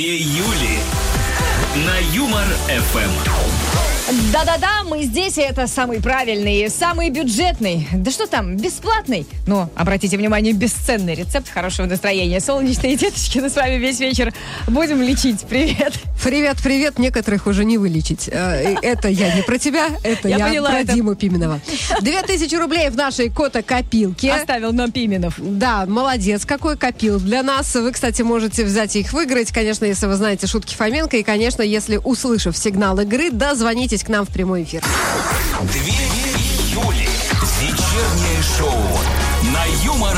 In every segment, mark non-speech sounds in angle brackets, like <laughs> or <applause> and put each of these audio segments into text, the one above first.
Две Юли на Юмор ФМ. Да-да-да, мы здесь, и это самый правильный, самый бюджетный, да что там, бесплатный, но, обратите внимание, бесценный рецепт хорошего настроения. Солнечные деточки, мы с вами весь вечер будем лечить. Привет. Привет, привет. Некоторых уже не вылечить. Э, Это я не про тебя, это Я я, поняла, про это- Диму Пименова. Две тысячи рублей в нашей кота-копилке. Оставил нам Пименов. Да, молодец, какой копил для нас. Вы, кстати, можете взять и их выиграть, конечно, если вы знаете шутки Фоменко. И, конечно, если, услышав сигнал игры, дозвонитесь к нам в прямой эфир. Две Юли. Вечернее шоу на Юмор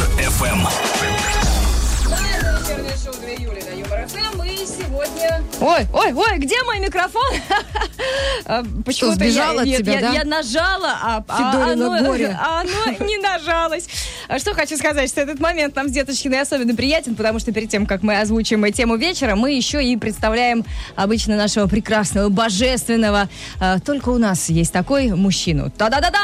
Ой, ой, ой, где мой микрофон? <laughs> А, Почему-то сбежал я, от нет, тебя, я, да? я нажала, а, а оно, горе. <laughs> а оно не нажалось. А Что хочу сказать, что этот момент нам с Деточкиной особенно приятен, потому что перед тем, как мы озвучим тему вечера, мы еще и представляем обычно нашего прекрасного, божественного. а, Только у нас есть такой мужчину. Та-да-да-да!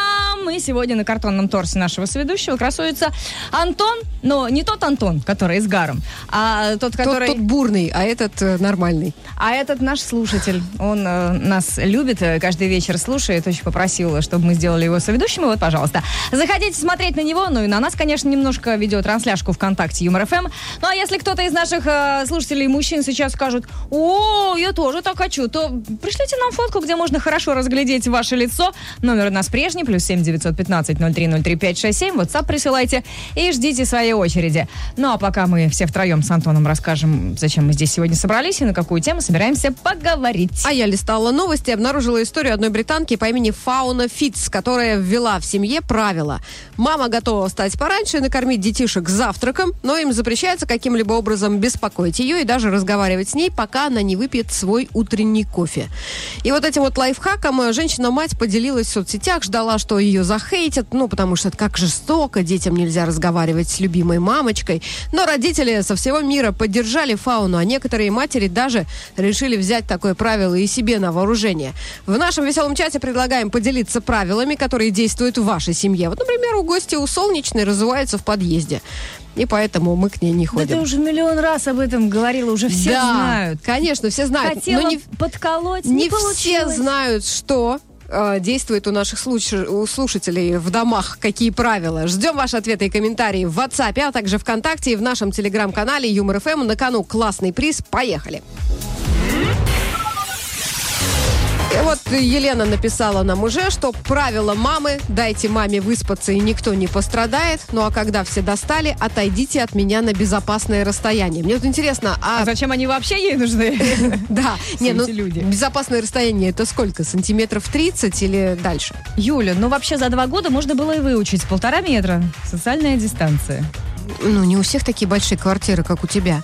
Мы сегодня на картонном торсе нашего соведущего красуется Антон, но не тот Антон, который с гаром, а тот, Тот, который... тот бурный, а этот э, нормальный. А этот наш слушатель, он э, нас любит, э, каждый вечер слушает, очень попросил, чтобы мы сделали его соведущим. И вот, пожалуйста, заходите смотреть на него, ну и на нас, конечно, немножко видеотрансляшку ВКонтакте Юмор ФМ. Ну а если кто-то из наших э, слушателей мужчин сейчас скажет, о, я тоже так хочу, то пришлите нам фотку, где можно хорошо разглядеть ваше лицо. Номер у нас прежний, плюс семь девятьсот пятнадцать ноль три ноль три пять шесть семь. WhatsApp присылайте и ждите своей очереди. Ну а пока мы все втроем с Антоном расскажем, зачем мы здесь сегодня собрались и на какую тему собираемся поговорить. А я листала новости и обнаружила историю одной британки по имени Фауна Фитц, которая ввела в семье правила. Мама готова встать пораньше и накормить детишек завтраком, но им запрещается каким-либо образом беспокоить ее и даже разговаривать с ней, пока она не выпьет свой утренний кофе. И вот этим вот лайфхаком э, женщина-мать поделилась в соцсетях, ждала, что ее захейтят, ну, потому что это как жестоко, детям нельзя разговаривать с любимой мамочкой. Но родители со всего мира поддержали фауну, а некоторые матери даже решили взять такое правило и себе на вооружение. В нашем веселом чате предлагаем поделиться правилами, которые действуют в вашей семье. Вот, например, у гостя у солнечной разувается в подъезде. И поэтому мы к ней не Да ходим. ты уже миллион раз об этом говорила, уже все Да, знают. Конечно, все знают. Хотела но не, подколоть, не, не все получилось. знают, что э, действует у наших слуш- у слушателей в домах, какие правила. Ждем ваши ответы и комментарии в WhatsApp, а также ВКонтакте и в нашем телеграм-канале Юмор ФМ. На кону классный приз. Поехали! И вот Елена написала нам уже, что правило мамы «дайте маме выспаться и никто не пострадает», ну а когда все достали, отойдите от меня на безопасное расстояние. Мне вот интересно, А зачем они вообще ей нужны? <laughs> да, не, ну, безопасное расстояние это сколько? Сантиметров 30 или дальше? Юля, ну вообще за два года можно было и выучить полтора метра. Социальная дистанция. Ну, не у всех такие большие квартиры, как у тебя.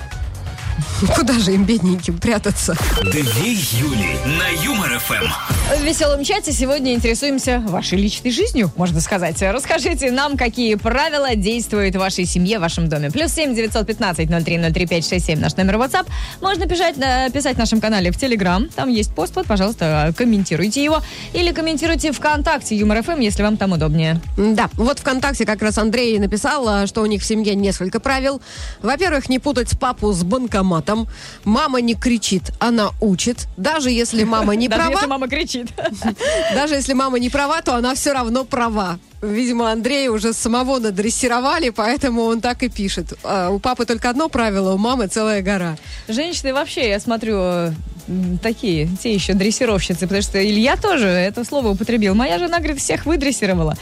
<laughs> Куда же им, бедненьким, прятаться? Две Юли на Юмор ФМ. В веселом чате сегодня интересуемся вашей личной жизнью, можно сказать. Расскажите нам, какие правила действуют в вашей семье, в вашем доме. Плюс семь девятьсот пятнадцать ноль три ноль три пять шесть семь наш номер WhatsApp. Можно писать, э, писать в нашем канале в Телеграм. Там есть пост, вот, пожалуйста, комментируйте его. Или комментируйте ВКонтакте Юмор ФМ, если вам там удобнее. Да, вот ВКонтакте как раз Андрей написал, а, что у них в семье несколько правил. Во-первых, не путать папу с банкоматом. Мама не кричит, она учит. Даже если мама не Даже права, если мама кричит. <laughs> даже если мама не права, то она все равно права. Видимо, Андрея уже самого надрессировали, поэтому он так и пишет. А у папы только одно правило, у мамы целая гора. Женщины вообще, я смотрю, такие, те еще дрессировщицы, потому что Илья тоже это слово употребил. Моя жена, говорит, всех выдрессировала.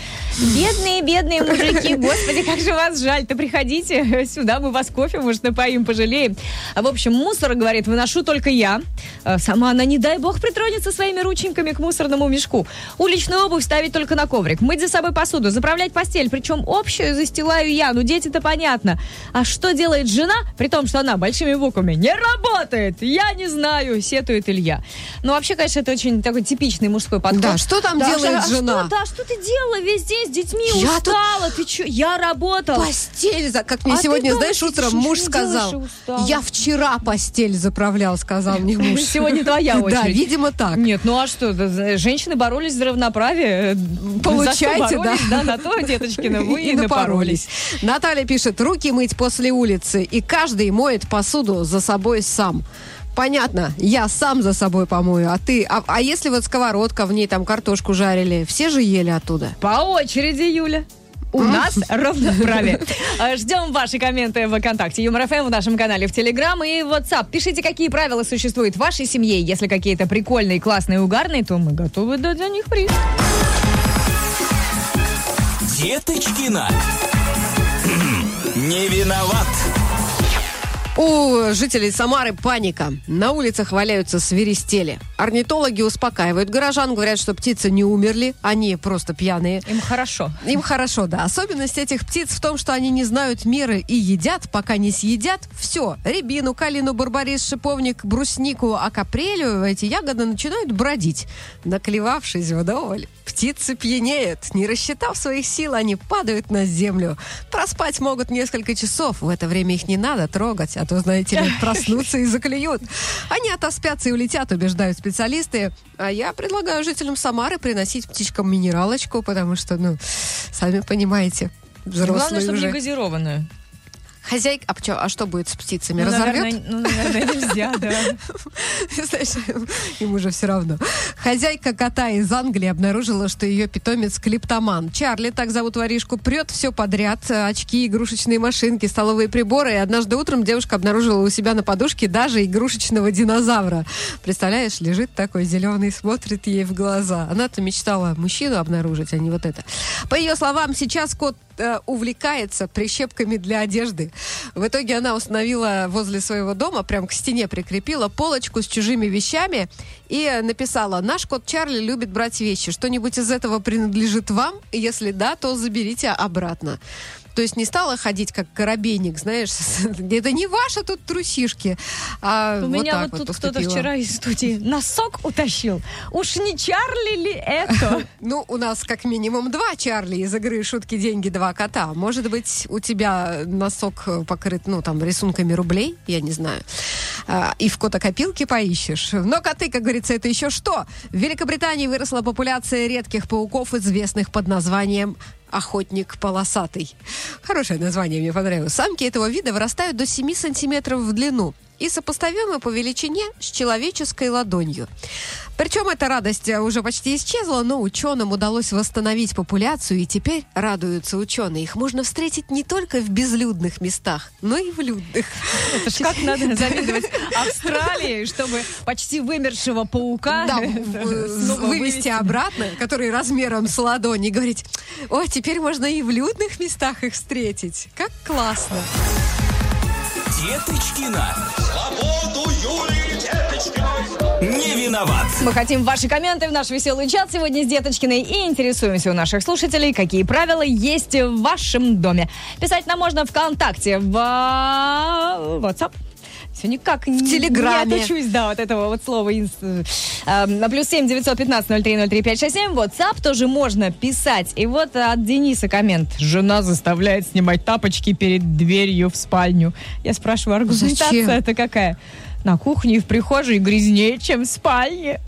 Бедные, бедные мужики, <laughs> господи, как же вас жаль-то, приходите сюда, мы вас кофе, может, напоим, пожалеем. А, в общем, мусор, говорит, выношу только я. А, Сама она, не дай бог, притронется своими рученьками к мусорному мешку. Уличную обувь ставить только на коврик, мыть за собой посуду, заправлять постель, причем общую застилаю я, ну дети-то понятно. А что делает жена, при том, что она большими буквами не работает? Я не знаю, сетует Илья. Ну, вообще, конечно, это очень такой типичный мужской подход. Да, что там Да, делает а жена? Что, да, что ты делала весь день с детьми? Я тут- устала, ты что? Я работала. Постель, за- как мне А сегодня, знаешь, утром муж сказал, я вчера постель заправлял, сказал мне <laughs> муж. Сегодня твоя <laughs> очередь. Да, видимо так. Нет, ну а что, да, женщины боролись за равноправие. Получайте, За что боролись, да. да. на то, деточкина, вы и, И напоролись. Наталья пишет, руки мыть после улицы, и каждый моет посуду за собой сам. Понятно, я сам за собой помою, а ты... А, а если вот сковородка, в ней там картошку жарили, все же ели оттуда? По очереди, Юля. У нас равноправие. А, Ждем ваши комменты в ВКонтакте Юмор ФМ в нашем канале в Телеграм и WhatsApp. Пишите, какие правила существуют в вашей семье. Если какие-то прикольные, классные, угарные, то мы готовы дать за них приз. Деточкина. Не виноват. У жителей Самары паника. На улицах валяются свиристели. Орнитологи успокаивают горожан, говорят, что птицы не умерли, они просто пьяные. Им хорошо. Им хорошо, да. Особенность этих птиц в том, что они не знают меры и едят, пока не съедят все. Рябину, калину, барбарис, шиповник, бруснику, а капрелю эти ягоды начинают бродить. Наклевавшись вдоволь, птицы пьянеют. Не рассчитав своих сил, они падают на землю. Проспать могут несколько часов. В это время их не надо трогать, а то, знаете ли, проснутся и заклюют. Они отоспятся и улетят, убеждают специалисты. А я предлагаю жителям Самары приносить птичкам минералочку, потому что, ну, сами понимаете, взрослые Главное, чтобы уже. не газированную. Хозяйка, а, чё- а что будет с птицами? Ну, Разорвет? наверное, ну, наверное, нельзя, да. <laughs> Знаешь, им уже все равно. Хозяйка кота из Англии обнаружила, что ее питомец клиптоман. Чарли, так зовут воришку, прет все подряд. Очки, игрушечные машинки, столовые приборы. И однажды утром девушка обнаружила у себя на подушке даже игрушечного динозавра. Представляешь, лежит такой зеленый, смотрит ей в глаза. Она-то мечтала мужчину обнаружить, а не вот это. По ее словам, сейчас кот э, увлекается прищепками для одежды. В итоге она установила возле своего дома, прям к стене прикрепила полочку с чужими вещами и написала, наш кот Чарли любит брать вещи. Что-нибудь из этого принадлежит вам? Если да, то заберите обратно. То есть не стала ходить как коробейник, знаешь, <laughs> это не ваши тут трусишки. А У вот меня вот тут кто-то поступила. вчера из студии носок утащил. Уж не Чарли ли это? <laughs> Ну, у нас как минимум два Чарли из игры «Шутки, деньги, два кота». Может быть, у тебя носок покрыт, ну, там, рисунками рублей, я не знаю. А, и в котокопилке поищешь. Но коты, как говорится, это еще что? В Великобритании выросла популяция редких пауков, известных под названием охотник полосатый. Хорошее название, мне понравилось. Самки этого вида вырастают до 7 сантиметров в длину и сопоставимы по величине с человеческой ладонью. Причем эта радость э, уже почти исчезла, но ученым удалось восстановить популяцию, и теперь радуются ученые. Их можно встретить не только в безлюдных местах, но и в людных. Это ж как надо <laughs> завидовать Австралии, чтобы почти вымершего паука Да, <laughs> вывести обратно, который размером с ладонь, и говорить, о, теперь можно и в людных местах их встретить. Как классно. Деточкина. Свободу Деточкиной. Не виноват. Мы хотим ваши комменты в наш веселый чат сегодня с Деточкиной и интересуемся у наших слушателей, какие правила есть в вашем доме. Писать нам можно ВКонтакте, в а, WhatsApp. Все никак в Телеграме. Не отучусь, да, вот этого вот слова. инс- э, На плюс семь девятьсот пятнадцать ноль три ноль три пять шесть семь. WhatsApp тоже можно писать. И вот от Дениса коммент. Жена заставляет снимать тапочки перед дверью в спальню. Я спрашиваю, аргументация это какая? На кухне и в прихожей грязнее, чем в спальне.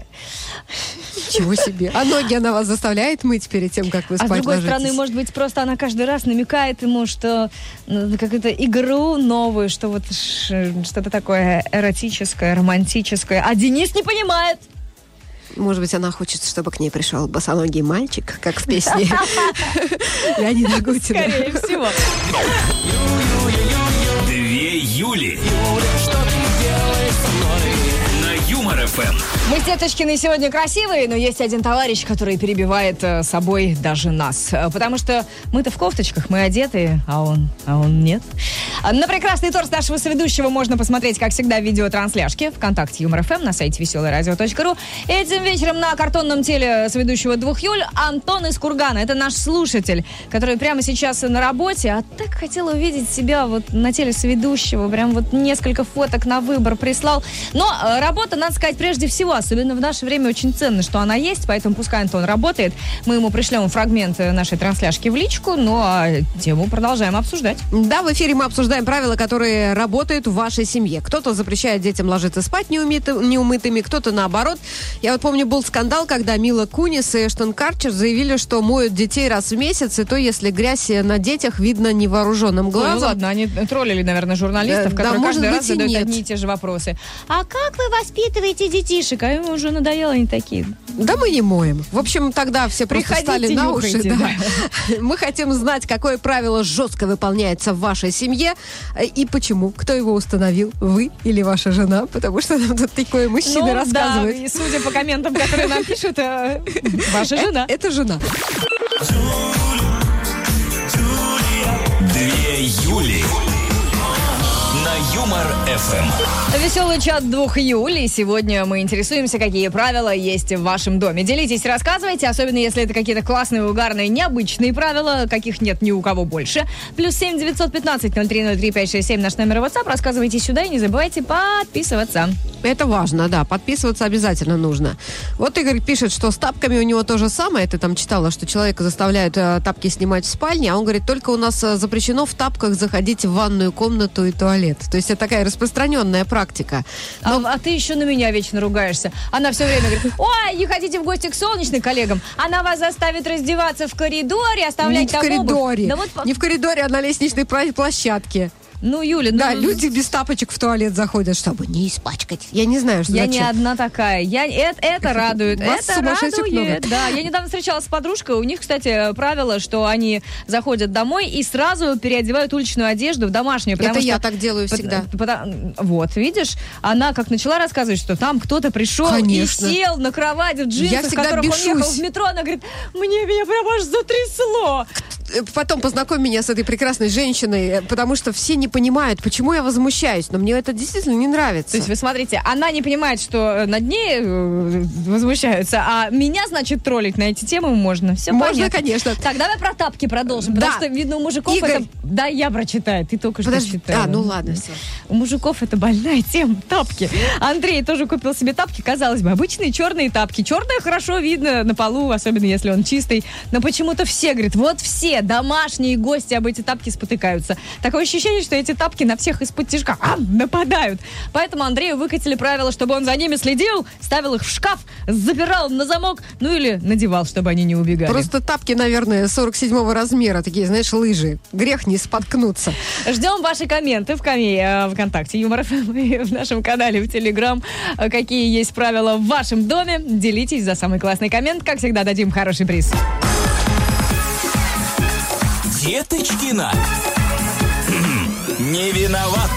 Чего себе. А ноги она вас заставляет мыть перед тем, как вы А с спать другой ложитесь? стороны, может быть, просто она каждый раз намекает ему, что ну, какую-то игру новую, что вот что-то такое эротическое, романтическое. А Денис не понимает. Может быть, она хочет, чтобы к ней пришел босоногий мальчик, как в песне <laughs> Леонида Гутина. Скорее всего. Две Юли. На Юмор ФМ. Мы с Деточкиной сегодня красивые, но есть один товарищ, который перебивает э, собой даже нас. Э, Потому что мы-то в кофточках, мы одетые, а он, а он нет. На прекрасный торс нашего соведущего можно посмотреть, как всегда, в видеотрансляшке ВКонтакте Юмор ФМ на сайте веселорадио.ру. Этим вечером на картонном теле соведущего двух Юль Антон из Кургана. Это наш слушатель, который прямо сейчас на работе, а так хотел увидеть себя вот на теле соведущего. Прям вот несколько фоток на выбор прислал. Но э, работа, надо сказать, прежде всего, особенно в наше время, очень ценно, что она есть, поэтому пускай Антон работает. Мы ему пришлем фрагмент нашей трансляшки в личку, ну а тему продолжаем обсуждать. Да, в эфире мы обсуждаем правила, которые работают в вашей семье. Кто-то запрещает детям ложиться спать неумыты- неумытыми, кто-то наоборот. Я вот помню, был скандал, когда Мила Кунис и Эштон Карчер заявили, что моют детей раз в месяц, и то, если грязь на детях видно невооруженным Ну глазом. ладно, они троллили, наверное, журналистов, Да, да, которые может каждый раз задают нет. одни и те же вопросы. А как вы воспитываете детишек? А им уже надоело, они такие. Да мы не моем. В общем, тогда все просто Приходите, стали на уши. нюхайте, да. <laughs> Мы хотим знать, какое правило жестко выполняется в вашей семье э, и почему. Кто его установил? Вы или ваша жена? Потому что нам тут такие мужчины Ну, да, рассказывают. и судя по комментам, которые нам пишут, э, ваша жена. Это жена. Две Юли. Юмор ФМ. Веселый чат двух Юли. Сегодня мы интересуемся, какие правила есть в вашем доме. Делитесь, рассказывайте, особенно если это какие-то классные, угарные, необычные правила, каких нет ни у кого больше. Плюс семь девятьсот пятнадцать ноль три ноль три пять шесть семь наш номер WhatsApp. Рассказывайте сюда и не забывайте подписываться. Это важно, да. Подписываться обязательно нужно. Вот Игорь пишет, что с тапками у него то же самое. Ты там читала, что человека заставляют э, тапки снимать в спальне, а он говорит, только у нас э, запрещено в тапках заходить в ванную комнату и туалет. То есть это такая распространенная практика. А, а ты еще на меня вечно ругаешься. Она все время говорит, ой, не хотите в гости к солнечным коллегам? Она вас заставит раздеваться в коридоре, оставлять Не в там обувь». коридоре. Да вот, Не в коридоре, а на лестничной площадке. Ну, Юля, ну, Да, люди без тапочек в туалет заходят, чтобы не испачкать. Я не знаю, что Я зачем. не одна такая. Я, это, это радует. Вас это радует. много. Да, я недавно встречалась с подружкой. У них, кстати, правило, что они заходят домой и сразу переодевают уличную одежду в домашнюю. Это что- я так делаю всегда. пота- вот, видишь, она как начала рассказывать, что там кто-то пришел Конечно. и сел на кровать в джинсах, Я в которых он бешусь. ехал в метро. Она говорит, мне меня прям аж затрясло. Э, Потом познакомь меня с этой прекрасной женщиной, э, потому что все не понимают, почему я возмущаюсь, но мне это действительно не нравится. То есть вы смотрите, она не понимает, что э, над ней э, возмущаются, а меня, значит, троллить на эти темы можно. Все Можно, понятно. конечно. Так, давай про тапки продолжим, Да. потому что, видно, у мужиков Игорь. это... Да, я прочитаю, ты только Подожди. что читала. А, ну ладно, все. У мужиков это больная тема, тапки. Андрей тоже купил себе тапки, казалось бы, обычные черные тапки. Черные хорошо видно на полу, особенно если он чистый. Но почему-то все, говорят, вот все домашние гости об эти тапки спотыкаются. Такое ощущение, что эти тапки на всех из-под тяжка а, нападают. Поэтому Андрею выкатили правило, чтобы он за ними следил, ставил их в шкаф, запирал на замок, ну или надевал, чтобы они не убегали. Просто тапки, наверное, 47 размера, такие, знаешь, лыжи. Грех не споткнуться. Ждем ваши комменты в коме э, ВКонтакте Юмор в нашем канале в Телеграм. Э, Какие есть правила в вашем доме? Делитесь за самый классный коммент. Как всегда, дадим хороший приз. Деточкина. Не виноват.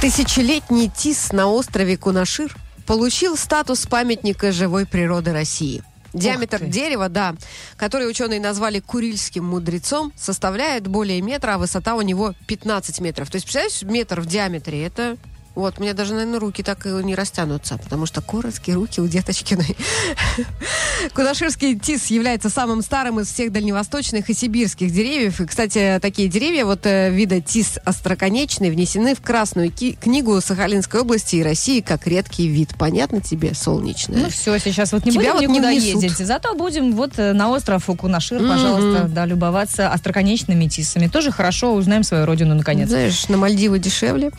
Тысячелетний тис на острове Кунашир получил статус памятника живой природы России. Диаметр дерева, да, который ученые назвали курильским мудрецом, составляет более метра, а высота у него 15 метров. То есть, представляешь, метр в диаметре, это... Вот, у меня даже, наверное, руки так и не растянутся, потому что короткие руки у деточкиной. <laughs> Кунаширский тис является самым старым из всех дальневосточных и сибирских деревьев. И, кстати, такие деревья вот э, вида тис остроконечный внесены в Красную книгу Сахалинской области и России как редкий вид. Понятно тебе, солнечная? Ну все, сейчас вот не Тебя будем вот не никуда внесут. ездить. Зато будем вот э, на остров Кунашир, пожалуйста, да, любоваться остроконечными тисами. Тоже хорошо узнаем свою родину наконец. Знаешь, на Мальдивы дешевле.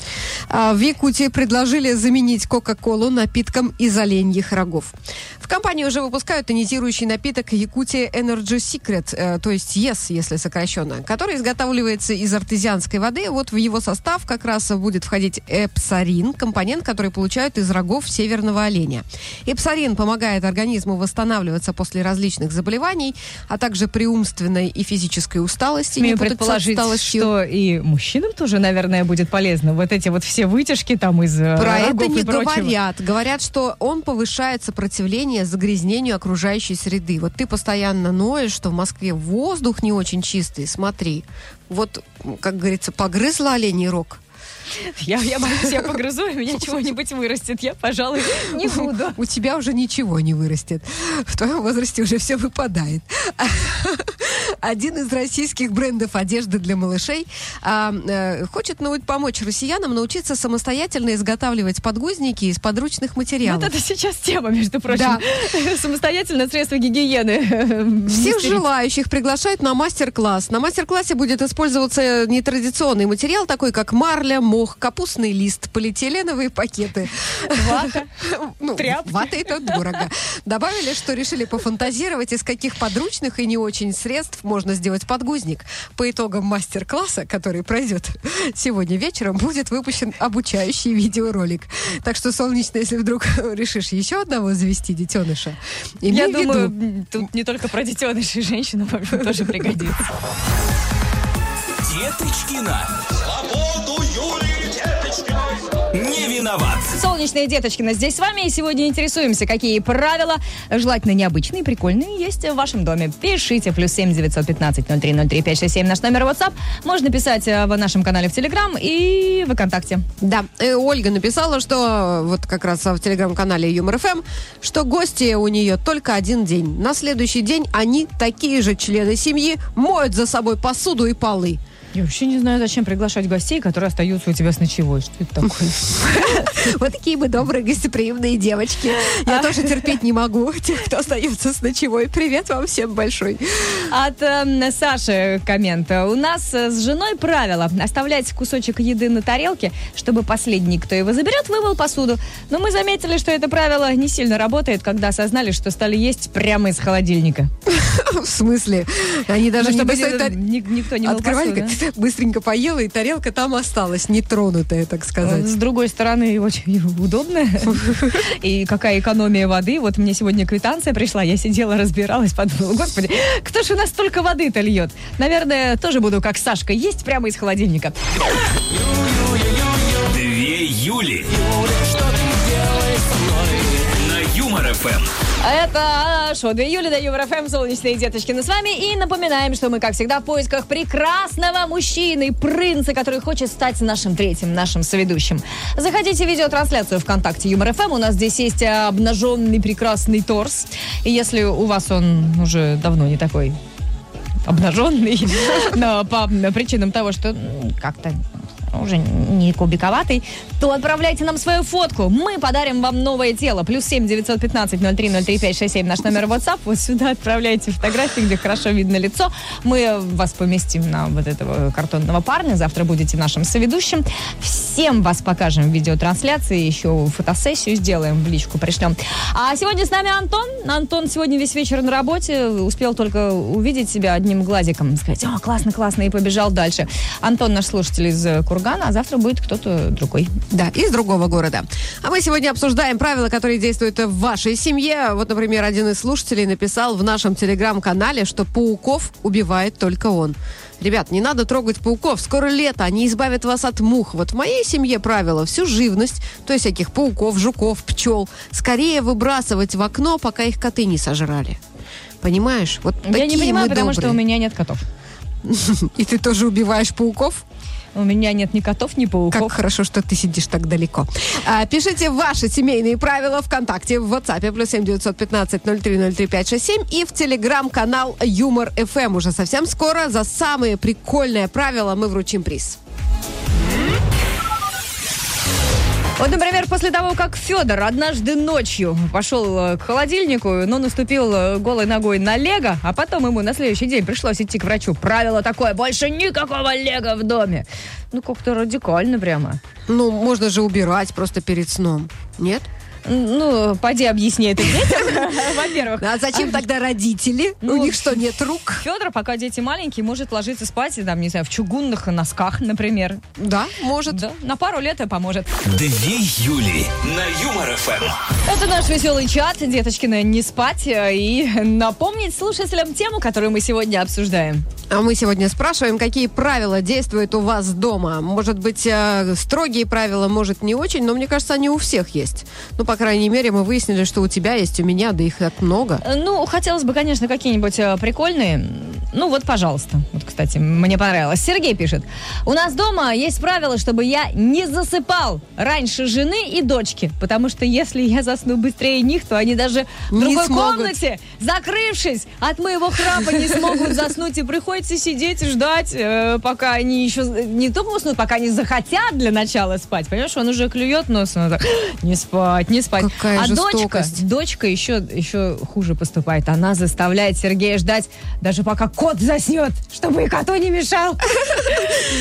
А в Якутии предложили заменить Кока-Колу напитком из оленьих рогов. В компании уже выпускают тонизирующий напиток Якутия Energy Secret, э, то есть ЕС, если сокращенно, который изготавливается из артезианской воды. Вот в его состав как раз будет входить эпсарин, компонент, который получают из рогов северного оленя. Эпсарин помогает организму восстанавливаться после различных заболеваний, а также при умственной и физической усталости. Смею предположить, что и мужчинам тоже, наверное, будет полезно. Вот эти вот все вытяжки там из э, Про это не говорят. Говорят, что он повышает сопротивление загрязнению окружающей среды. Вот ты постоянно ноешь, что в Москве воздух не очень чистый. Смотри, вот, как говорится, погрызла оленей рог. Я, я боюсь, я погрызу, и у меня чего-нибудь вырастет. Я, пожалуй, не <laughs> буду. У тебя уже ничего не вырастет. В твоем возрасте уже все выпадает. <laughs> Один из российских брендов одежды для малышей а, э, хочет нау- помочь россиянам научиться самостоятельно изготавливать подгузники из подручных материалов. Вот это сейчас тема, между прочим. <laughs> Самостоятельно средства гигиены. Всех желающих приглашают на мастер-класс. На мастер-классе будет использоваться нетрадиционный материал, такой как марля, мох, капустный лист, полиэтиленовые пакеты. Вата. <laughs> Ну, Тряпки. вата это дорого. Добавили, что решили пофантазировать, из каких подручных и не очень средств можно сделать подгузник. По итогам мастер-класса, который пройдет сегодня вечером, будет выпущен обучающий видеоролик. Так что, солнечно, если вдруг <laughs> решишь еще одного завести детеныша, имей Я виду, думаю, м, тут не только про детенышей общем, тоже пригодится. Деточкина. Не виноват. Солнечные деточкина здесь с вами, и сегодня интересуемся, какие правила, желательно необычные, прикольные, есть в вашем доме. Пишите, плюс семь девятьсот пятнадцать ноль три ноль три пять шесть семь наш номер WhatsApp. Можно писать э, в нашем канале в Телеграм и ВКонтакте. Да, э, Ольга написала, что э, вот как раз в телеграм-канале Юмор ФМ, что гости у нее только один день. На следующий день они, такие же члены семьи, моют за собой посуду и полы. Я вообще не знаю, зачем приглашать гостей, которые остаются у тебя с ночевой. Что это такое? <laughs> Вот такие мы добрые, гостеприимные девочки. Я тоже терпеть не могу тех, кто остается с ночевой. Привет вам всем большой. От эм, Саши коммент. У нас э, с женой правило оставлять кусочек еды на тарелке, чтобы последний, кто его заберет, вымыл посуду. Но мы заметили, что это правило не сильно работает, когда осознали, что стали есть прямо из холодильника. <laughs> В смысле? Они даже не чтобы никто не Открывали, <laughs> быстренько поела, и тарелка там осталась, нетронутая, так сказать. С другой стороны, очень удобно. <laughs> И какая экономия воды. Вот мне сегодня квитанция пришла, я сидела, разбиралась, подумала, господи, кто же у нас столько воды-то льет? Наверное, тоже буду, как Сашка, есть прямо из холодильника. Две Юли. На Юмор ФМ. Это шоу 2 Юли на Юмор ФМ, солнечные деточки с вами. И напоминаем, что мы, как всегда, в поисках прекрасного мужчины, принца, который хочет стать нашим третьим, нашим соведущим. Заходите в видеотрансляцию ВКонтакте Юмор ФМ. У нас здесь есть обнаженный прекрасный торс. И если у вас он уже давно не такой обнаженный, <laughs> но по причинам того, что как-то уже не кубиковатый, то отправляйте нам свою фотку. Мы подарим вам новое тело. Плюс семь девятьсот пятнадцать ноль три ноль три пять шесть семь наш номер WhatsApp. Вот сюда отправляйте фотографии, где хорошо видно лицо. Мы вас поместим на вот этого картонного парня. Завтра будете нашим соведущим. Всем вас покажем в видеотрансляции. Еще фотосессию сделаем, в личку пришлем. А сегодня с нами Антон. Антон сегодня весь вечер на работе. Успел только увидеть себя одним глазиком. Сказать, о, классно, классно, и побежал дальше. Антон наш слушатель из э, Кургана, а завтра будет кто-то другой. Да, из другого города. А мы сегодня обсуждаем правила, которые действуют в вашей семье. Вот, например, один из слушателей написал в нашем телеграм-канале, что пауков убивает только он. Ребят, не надо трогать пауков. Скоро лето, они избавят вас от мух. Вот в моей семье правило всю живность, то есть всяких пауков, жуков, пчел, скорее выбрасывать в окно, пока их коты не сожрали. Понимаешь? Вот Я не такие понимаю, мы потому что у добрые. меня нет котов. <laughs> И ты тоже убиваешь пауков? У меня нет ни котов, ни Как пауков. хорошо, что ты сидишь так далеко. А, пишите ваши семейные правила ВКонтакте, в WhatsApp, плюс семь девятьсот пятнадцать ноль три ноль три пять шесть семь и в Телеграм-канал Юмор ФМ. Уже совсем скоро за самые прикольные правила мы вручим приз. Вот, например, после того, как Федор однажды ночью пошел э, к холодильнику, но наступил э, голой ногой на лего, а потом ему на следующий день пришлось идти к врачу. Правило такое, больше никакого лего в доме. Ну, как-то радикально прямо. Ну, можно же убирать просто перед сном. Нет? Ну, поди объясни это детям, <laughs> во-первых. А зачем тогда родители? Ну, У них что, нет рук? Федор, пока дети маленькие, может ложиться спать, там, не знаю, в чугунных носках, например. Да, может. Да, на пару лет и поможет. Две Юли. На Юмор ФМ. Это наш веселый чат, деточкина, не спать э, и напомнить слушателям тему, которую мы сегодня обсуждаем. А мы сегодня спрашиваем, какие правила действуют у вас дома. Может быть, э, строгие правила, может, не очень, но мне кажется, они у всех есть. Ну, по крайней мере, мы выяснили, что у тебя есть, у меня, да их так много. Э, Ну, хотелось бы, конечно, какие-нибудь э, прикольные. Ну вот, пожалуйста. Вот, кстати, мне понравилось. Сергей пишет. У нас дома есть правило, чтобы я не засыпал раньше жены и дочки. Потому что если я засну быстрее них, то они даже в Не другой смогут. комнате, закрывшись от моего храпа, не смогут заснуть. И приходится сидеть и ждать, э, пока они еще не только уснут, пока они захотят для начала спать. Понимаешь, он уже клюет носом. он так, не спать, не спать. Какая а дочка, жестокость. дочка еще, еще хуже поступает. Она заставляет Сергея ждать, даже пока кот заснет, чтобы и коту не мешал.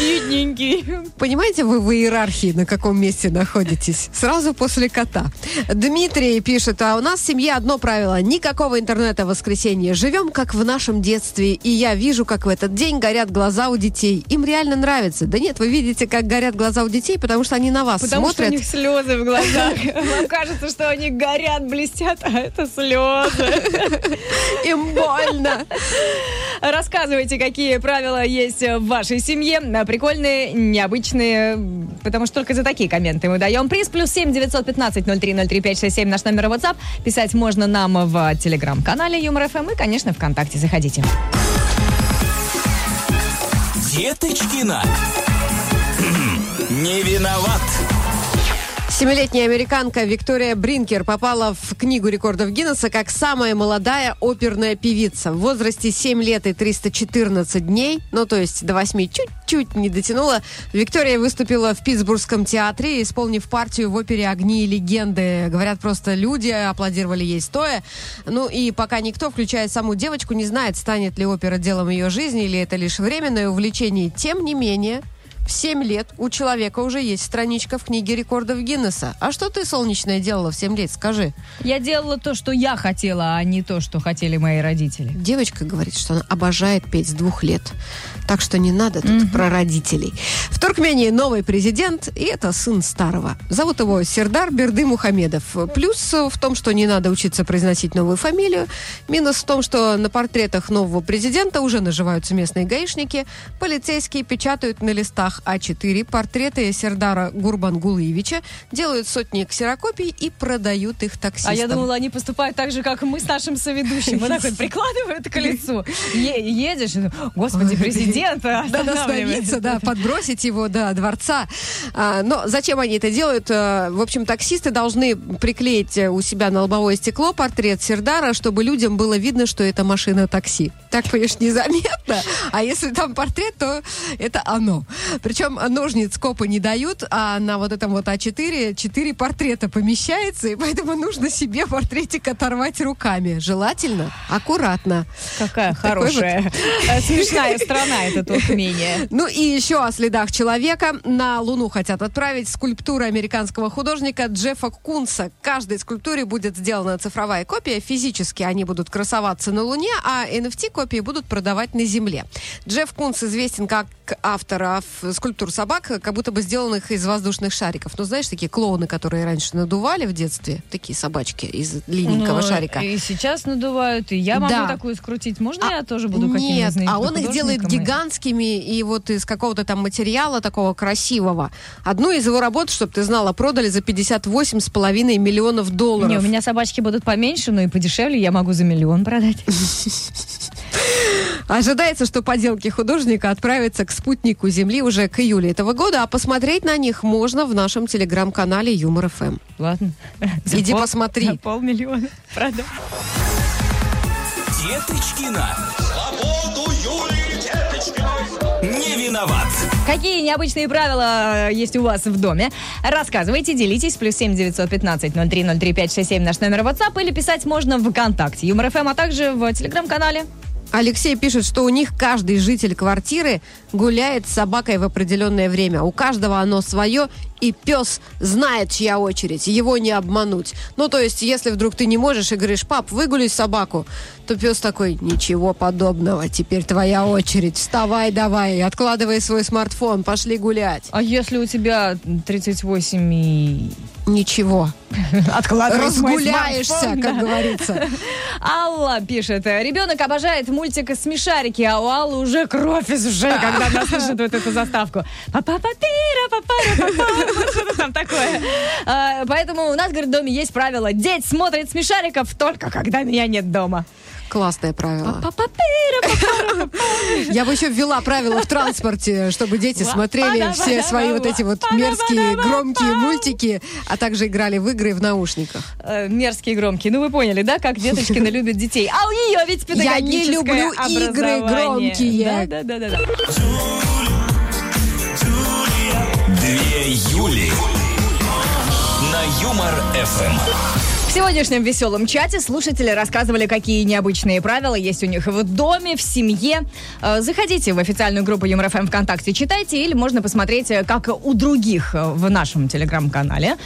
Бедненький. Понимаете, вы в иерархии на каком месте находитесь? Сразу после кота. Дмитрий пишет, а у нас в семье одно правило. Никакого интернета в воскресенье. Живем как в нашем детстве. И я вижу, как в этот день горят глаза у детей. Им реально нравится. Да нет, вы видите, как горят глаза у детей, потому что они на вас Потому что у смотрят. них слезы в глазах. <laughs> Вам кажется, что они горят, блестят, а это слезы. Им больно. <laughs> Рассказывайте, какие правила есть в вашей семье. А, Прикольные, необычные, потому что только за такие комменты мы даем приз. Плюс семь девятьсот пятнадцать ноль три ноль три пять шесть семь наш номер WhatsApp. Писать можно нам в телеграм-канале Юмор ФМ и, конечно, ВКонтакте. Заходите. Деточкина. <clears throat> Не виноват. Семилетняя американка Виктория Бринкер попала в книгу рекордов Гиннесса как самая молодая оперная певица. В возрасте 7 лет и 314 дней, ну то есть до 8 чуть-чуть не дотянула, Виктория выступила в Питтсбургском театре, исполнив партию в опере «Огни и легенды». Говорят, просто люди аплодировали ей стоя. Ну и пока никто, включая саму девочку, не знает, станет ли опера делом ее жизни или это лишь временное увлечение. Тем не менее, в 7 лет у человека уже есть страничка в книге рекордов Гиннесса. А что ты, солнечная, делала в 7 лет? Скажи. Я делала то, что я хотела, а не то, что хотели мои родители. Девочка говорит, что она обожает петь с двух лет. Так что не надо тут про родителей. В Туркмении новый президент, и это сын старого. Зовут его Сердар Берды Мухамедов. Плюс в том, что не надо учиться произносить новую фамилию. Минус в том, что на портретах нового президента уже наживаются местные гаишники. Полицейские печатают на листах А4 портреты Сердара Гурбангулыевича, делают сотни ксерокопий и продают их таксистам. А я думала, они поступают так же, как мы с нашим соведущим. Вот так вот прикладывают к лицу. Едешь, господи, президент остановиться, да, подбросить его до дворца. А, но зачем они это делают? А, В общем, таксисты должны приклеить э, у себя на лобовое стекло портрет Сердара, чтобы людям было видно, что это машина такси. Так, понимаешь, незаметно. А если там портрет, то это оно. Причем ножниц копы не дают, а на вот этом вот А4 четыре портрета помещается, и поэтому нужно себе портретик оторвать руками. Желательно аккуратно. Какая Такой вот. хорошая, э, смешная страна это Туркмения. Ну и еще о следах человека. На Луну хотят отправить скульптуры американского художника Джеффа Кунса. Каждой скульптуре будет сделана цифровая копия. Физически они будут красоваться на Луне, а NFT-копии будут продавать на Земле. Джефф Кунс известен как автор ф- скульптур собак, как будто бы сделанных из воздушных шариков. Ну, знаешь, такие клоуны, которые раньше надували в детстве. Такие собачки из длинненького Ну, шарика. И сейчас надувают, и я могу Да. такую скрутить. Можно А, я тоже буду каким-нибудь Нет, а он их делает гигантскими и вот из какого-то там материала такого красивого. Одну из его работ, чтобы ты знала, продали за 58,5 миллионов долларов. Не, у меня собачки будут поменьше, но и подешевле я могу за миллион продать. <laughs> Ожидается, что поделки художника отправятся к спутнику Земли уже к июлю этого года, а посмотреть на них можно в нашем телеграм-канале Юмор ФМ. Ладно. За Иди пол- посмотри. За полмиллиона продам. Деточкина. Свободу Юлии Деточкиной! Не виноват. Какие необычные правила э, есть у вас в доме? Рассказывайте, делитесь. Плюс семь девятьсот пятнадцать ноль три ноль три пять шесть семь наш номер WhatsApp или писать можно в ВКонтакте Юмор ФМ, а также в Телеграм-канале. Алексей пишет, что у них каждый житель квартиры гуляет с собакой в определенное время. У каждого оно свое, и пес знает, чья очередь. Его не обмануть. Ну, то есть, если вдруг ты не можешь и говоришь, пап, выгуляй собаку, то пес такой, ничего подобного, теперь твоя очередь. Вставай давай, откладывай свой смартфон, пошли гулять. А если у тебя 38 и... Ничего. Откладывай Разгуляешься, как да. говорится. Алла пишет, ребенок обожает мультик «Смешарики», а у Аллы уже кровь из ушей, когда она слышит вот эту заставку. Па-па-па-пира, па-пара-па-па. <laughs> Что-то там такое. А, Поэтому у нас, говорит, в доме есть правило. Деть смотрит «Смешариков» только когда меня нет дома. Классное правило. Я бы еще ввела правила в транспорте, чтобы дети смотрели все свои вот эти вот мерзкие, громкие мультики, а также играли в игры в наушниках. Э, Мерзкие, громкие. Ну, вы поняли, да, как деточкина любит детей. А у нее ведь Я не педагогическое люблю игры громкие. Да, да, да, да. Юли. На Юмор ФМ. В сегодняшнем веселом чате слушатели рассказывали, какие необычные правила есть у них в доме, в семье. Э, Заходите в официальную группу Юмор ФМ ВКонтакте, читайте, или можно посмотреть, э, как у других э, в нашем телеграм-канале,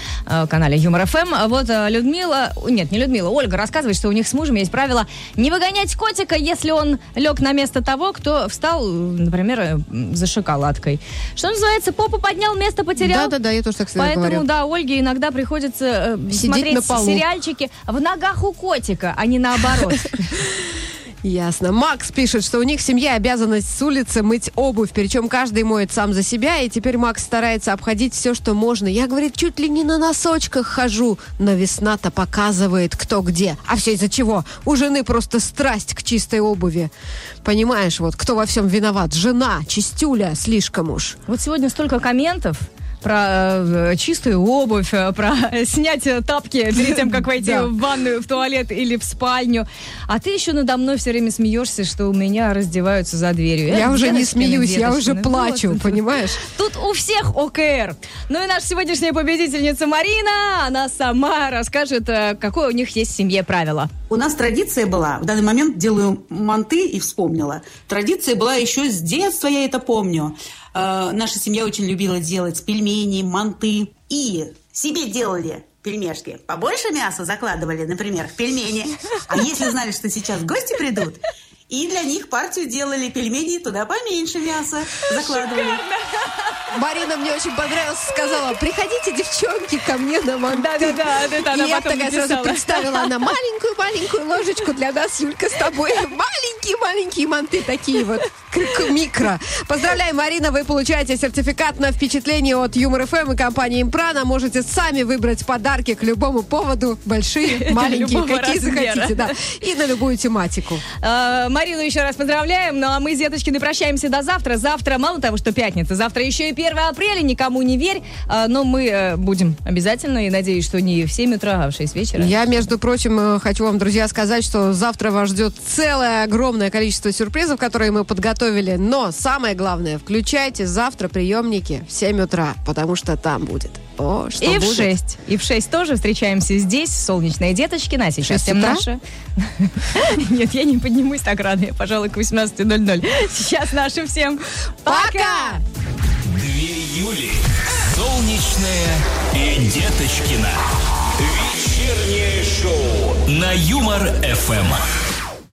канале Юмор ФМ. Вот Людмила, нет, не Людмила, Ольга рассказывает, что у них с мужем есть правило не выгонять котика, если он лег на место того, кто встал, например, за шоколадкой. Что называется, попу поднял, место потерял. Да-да-да, я тоже так всегда Поэтому, говорю. да, Ольге иногда приходится Сидеть смотреть на полу. Сериальчики в ногах у котика, а не наоборот. <laughs> Ясно. Макс пишет, что у них в семье обязанность с улицы мыть обувь, причем каждый моет сам за себя, и теперь Макс старается обходить все, что можно. Я, говорит, чуть ли не на носочках хожу, но весна-то показывает, кто где. А все из-за чего? У жены просто страсть к чистой обуви. Понимаешь, вот, кто во всем виноват? Жена, чистюля, слишком уж. Вот сегодня столько комментов про э, чистую обувь, э, про <laughs> снять э, тапки перед тем, как войти в ванную, в туалет или в спальню. А ты еще надо мной все время смеешься, что у меня раздеваются за дверью. Я Это уже не деточкины, смеюсь, я уже деточкины. плачу, понимаешь? <laughs> Тут у всех ОКР. Ну и наша сегодняшняя победительница Марина, она сама расскажет, э, какое у них есть в семье правило. У нас традиция была, в данный момент делаю манты и вспомнила. Традиция была еще с детства, я это помню. Э, наша семья очень любила делать пельмени, манты. И себе делали пельмешки. Побольше мяса закладывали, например, в пельмени. А если знали, что сейчас гости придут, и для них партию делали пельмени, туда поменьше мяса закладывали. Марина мне очень понравилось, сказала, приходите, девчонки, ко мне на манты. Да-да-да, это она И я такая сразу написала. представила, она маленькую-маленькую ложечку для нас, Юлька, с тобой. Маленькие-маленькие манты такие вот, микро. Поздравляем, Марина, вы получаете сертификат на впечатление от Юмор ФМ и компании Импрана. Можете сами выбрать подарки к любому поводу, большие, маленькие, какие захотите, да. И на любую тематику. Марину еще раз поздравляем. Ну а мы с Деточкиной прощаемся до завтра. Завтра, мало того, что пятница, завтра еще и 1 апреля, никому не верь. Э, Но мы э, будем обязательно, и надеюсь, что не в 7 утра, а в 6 вечера. Я, между прочим, э, хочу вам, друзья, сказать, что завтра вас ждет целое огромное количество сюрпризов, которые мы подготовили. Но самое главное, включайте завтра приемники в 7 утра, потому что там будет. О, что И в будет? 6. И в 6 тоже встречаемся здесь, солнечные Деточкина. А сейчас всем наши. <laughs> Нет, я не поднимусь так рано, я, пожалуй, к 18.00. Сейчас нашим всем Пока! Две Юли. Солнечная и Деточкина. Вечернее шоу на Юмор ФМ.